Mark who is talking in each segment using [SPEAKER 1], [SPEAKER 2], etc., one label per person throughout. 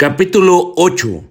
[SPEAKER 1] Capítulo 8.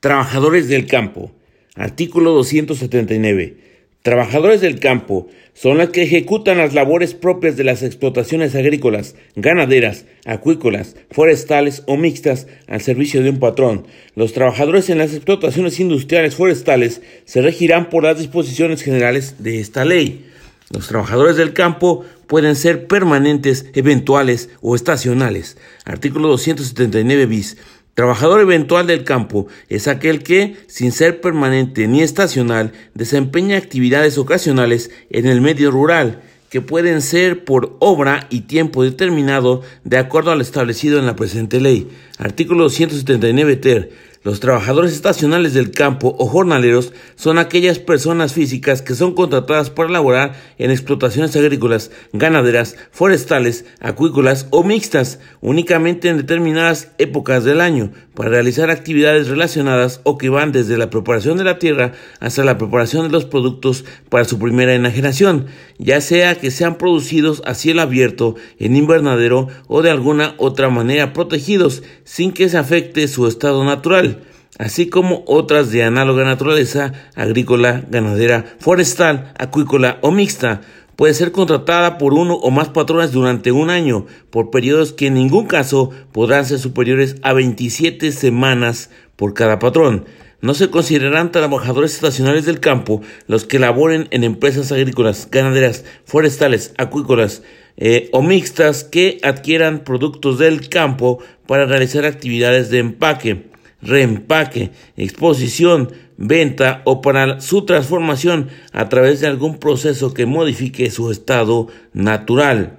[SPEAKER 1] Trabajadores del campo. Artículo 279. Trabajadores del campo son los que ejecutan las labores propias de las explotaciones agrícolas, ganaderas, acuícolas, forestales o mixtas al servicio de un patrón. Los trabajadores en las explotaciones industriales forestales se regirán por las disposiciones generales de esta ley. Los trabajadores del campo pueden ser permanentes, eventuales o estacionales. Artículo 279 bis. Trabajador eventual del campo es aquel que, sin ser permanente ni estacional, desempeña actividades ocasionales en el medio rural, que pueden ser por obra y tiempo determinado de acuerdo al establecido en la presente ley. Artículo 279 ter. Los trabajadores estacionales del campo o jornaleros son aquellas personas físicas que son contratadas para laborar en explotaciones agrícolas, ganaderas, forestales, acuícolas o mixtas, únicamente en determinadas épocas del año, para realizar actividades relacionadas o que van desde la preparación de la tierra hasta la preparación de los productos para su primera enajenación, ya sea que sean producidos a cielo abierto, en invernadero o de alguna otra manera protegidos, sin que se afecte su estado natural así como otras de análoga naturaleza, agrícola, ganadera, forestal, acuícola o mixta. Puede ser contratada por uno o más patrones durante un año, por periodos que en ningún caso podrán ser superiores a 27 semanas por cada patrón. No se considerarán trabajadores estacionales del campo los que laboren en empresas agrícolas, ganaderas, forestales, acuícolas eh, o mixtas que adquieran productos del campo para realizar actividades de empaque reempaque, exposición, venta o para su transformación a través de algún proceso que modifique su estado natural.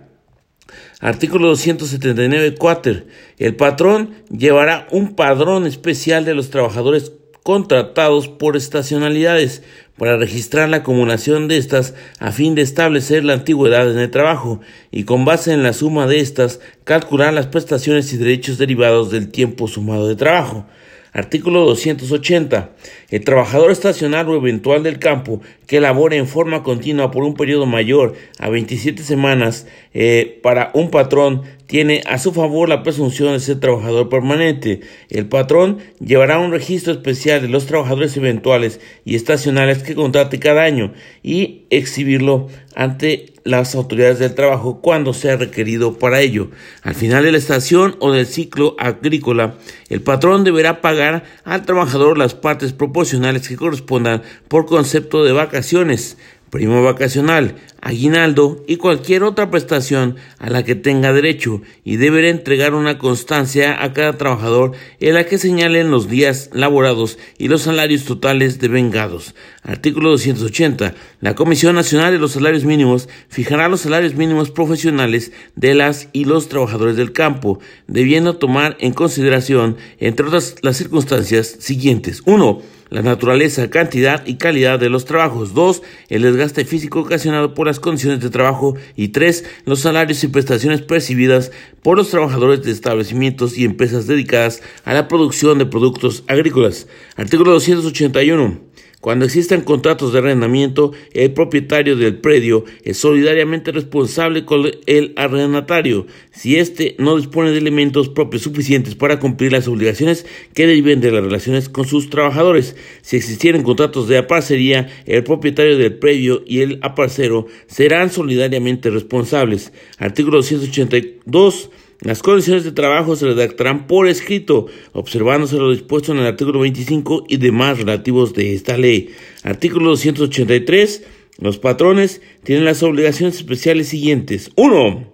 [SPEAKER 1] Artículo 279 cuater. El patrón llevará un padrón especial de los trabajadores contratados por estacionalidades para registrar la acumulación de estas a fin de establecer la antigüedad en el trabajo y con base en la suma de estas calcular las prestaciones y derechos derivados del tiempo sumado de trabajo. Artículo 280. El trabajador estacional o eventual del campo que labore en forma continua por un periodo mayor a 27 semanas eh, para un patrón tiene a su favor la presunción de ser trabajador permanente. El patrón llevará un registro especial de los trabajadores eventuales y estacionales que contrate cada año y exhibirlo ante las autoridades del trabajo cuando sea requerido para ello. Al final de la estación o del ciclo agrícola, el patrón deberá pagar al trabajador las partes proporcionales que correspondan por concepto de vacaciones primo vacacional, aguinaldo y cualquier otra prestación a la que tenga derecho y deberá entregar una constancia a cada trabajador en la que señalen los días laborados y los salarios totales devengados. Artículo 280. La Comisión Nacional de los Salarios Mínimos fijará los salarios mínimos profesionales de las y los trabajadores del campo, debiendo tomar en consideración, entre otras, las circunstancias siguientes. 1 la naturaleza, cantidad y calidad de los trabajos. 2. El desgaste físico ocasionado por las condiciones de trabajo. Y 3. Los salarios y prestaciones percibidas por los trabajadores de establecimientos y empresas dedicadas a la producción de productos agrícolas. Artículo 281. Cuando existan contratos de arrendamiento, el propietario del predio es solidariamente responsable con el arrendatario si éste no dispone de elementos propios suficientes para cumplir las obligaciones que deriven de las relaciones con sus trabajadores. Si existieran contratos de aparcería, el propietario del predio y el aparcero serán solidariamente responsables. Artículo 282 las condiciones de trabajo se redactarán por escrito, observándose lo dispuesto en el artículo 25 y demás relativos de esta ley. Artículo 283. Los patrones tienen las obligaciones especiales siguientes. 1.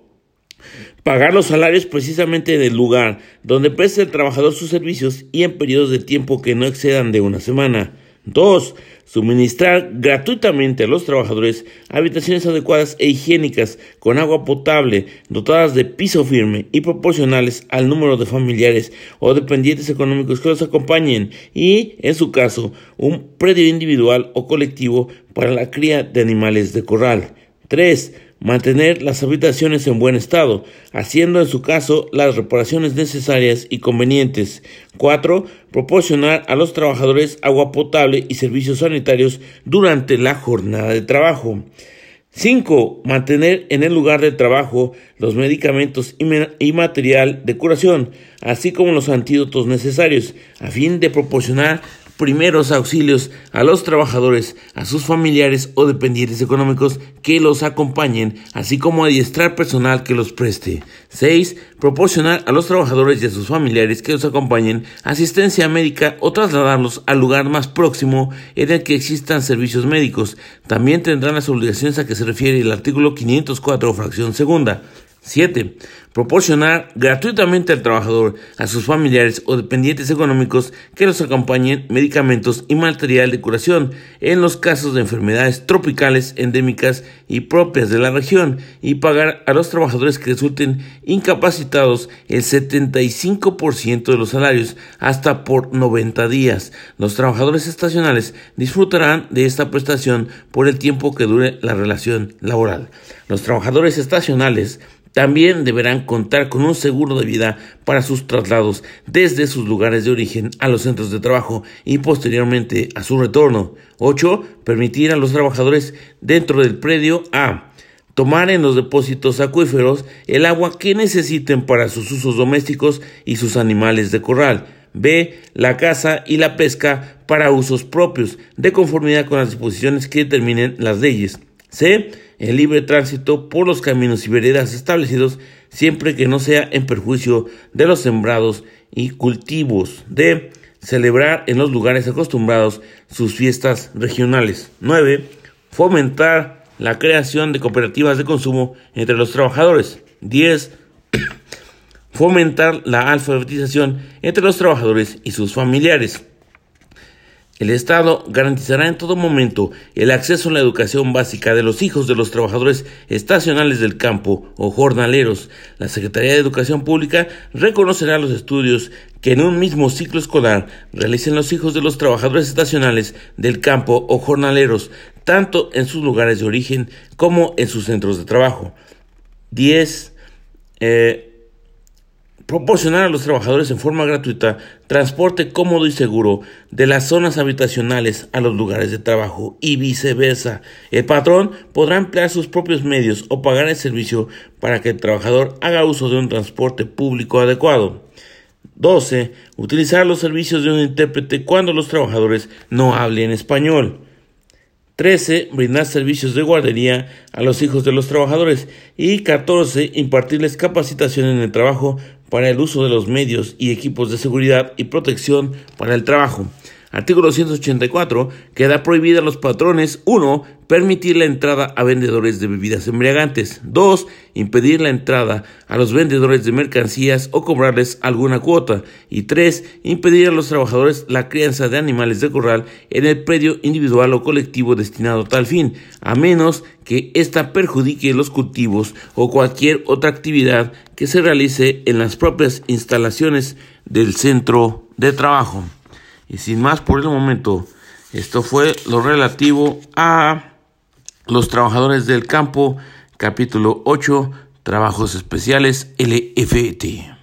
[SPEAKER 1] Pagar los salarios precisamente en el lugar donde preste el trabajador sus servicios y en periodos de tiempo que no excedan de una semana. 2. Suministrar gratuitamente a los trabajadores habitaciones adecuadas e higiénicas con agua potable, dotadas de piso firme y proporcionales al número de familiares o dependientes económicos que los acompañen y, en su caso, un predio individual o colectivo para la cría de animales de corral. 3 mantener las habitaciones en buen estado, haciendo en su caso las reparaciones necesarias y convenientes. 4. Proporcionar a los trabajadores agua potable y servicios sanitarios durante la jornada de trabajo. 5. Mantener en el lugar de trabajo los medicamentos y material de curación, así como los antídotos necesarios, a fin de proporcionar primeros auxilios a los trabajadores, a sus familiares o dependientes económicos que los acompañen, así como adiestrar personal que los preste. 6. Proporcionar a los trabajadores y a sus familiares que los acompañen asistencia médica o trasladarlos al lugar más próximo en el que existan servicios médicos. También tendrán las obligaciones a que se refiere el artículo 504, fracción segunda. 7. Proporcionar gratuitamente al trabajador, a sus familiares o dependientes económicos que los acompañen medicamentos y material de curación en los casos de enfermedades tropicales endémicas y propias de la región y pagar a los trabajadores que resulten incapacitados el 75% de los salarios hasta por 90 días. Los trabajadores estacionales disfrutarán de esta prestación por el tiempo que dure la relación laboral. Los trabajadores estacionales también deberán contar con un seguro de vida para sus traslados desde sus lugares de origen a los centros de trabajo y posteriormente a su retorno. 8. Permitir a los trabajadores dentro del predio a tomar en los depósitos acuíferos el agua que necesiten para sus usos domésticos y sus animales de corral. B. La caza y la pesca para usos propios, de conformidad con las disposiciones que determinen las leyes. C. El libre tránsito por los caminos y veredas establecidos siempre que no sea en perjuicio de los sembrados y cultivos. D. Celebrar en los lugares acostumbrados sus fiestas regionales. 9. Fomentar la creación de cooperativas de consumo entre los trabajadores. 10. Fomentar la alfabetización entre los trabajadores y sus familiares. El Estado garantizará en todo momento el acceso a la educación básica de los hijos de los trabajadores estacionales del campo o jornaleros. La Secretaría de Educación Pública reconocerá los estudios que en un mismo ciclo escolar realicen los hijos de los trabajadores estacionales del campo o jornaleros, tanto en sus lugares de origen como en sus centros de trabajo. 10 proporcionar a los trabajadores en forma gratuita transporte cómodo y seguro de las zonas habitacionales a los lugares de trabajo y viceversa. El patrón podrá emplear sus propios medios o pagar el servicio para que el trabajador haga uso de un transporte público adecuado. 12. Utilizar los servicios de un intérprete cuando los trabajadores no hablen español. 13. Brindar servicios de guardería a los hijos de los trabajadores. Y 14. Impartirles capacitación en el trabajo para el uso de los medios y equipos de seguridad y protección para el trabajo. Artículo 184. Queda prohibida a los patrones 1. Permitir la entrada a vendedores de bebidas embriagantes. 2. Impedir la entrada a los vendedores de mercancías o cobrarles alguna cuota. Y 3. Impedir a los trabajadores la crianza de animales de corral en el predio individual o colectivo destinado a tal fin, a menos que ésta perjudique los cultivos o cualquier otra actividad que se realice en las propias instalaciones del centro de trabajo. Y sin más por el momento, esto fue lo relativo a los trabajadores del campo, capítulo 8, trabajos especiales LFT.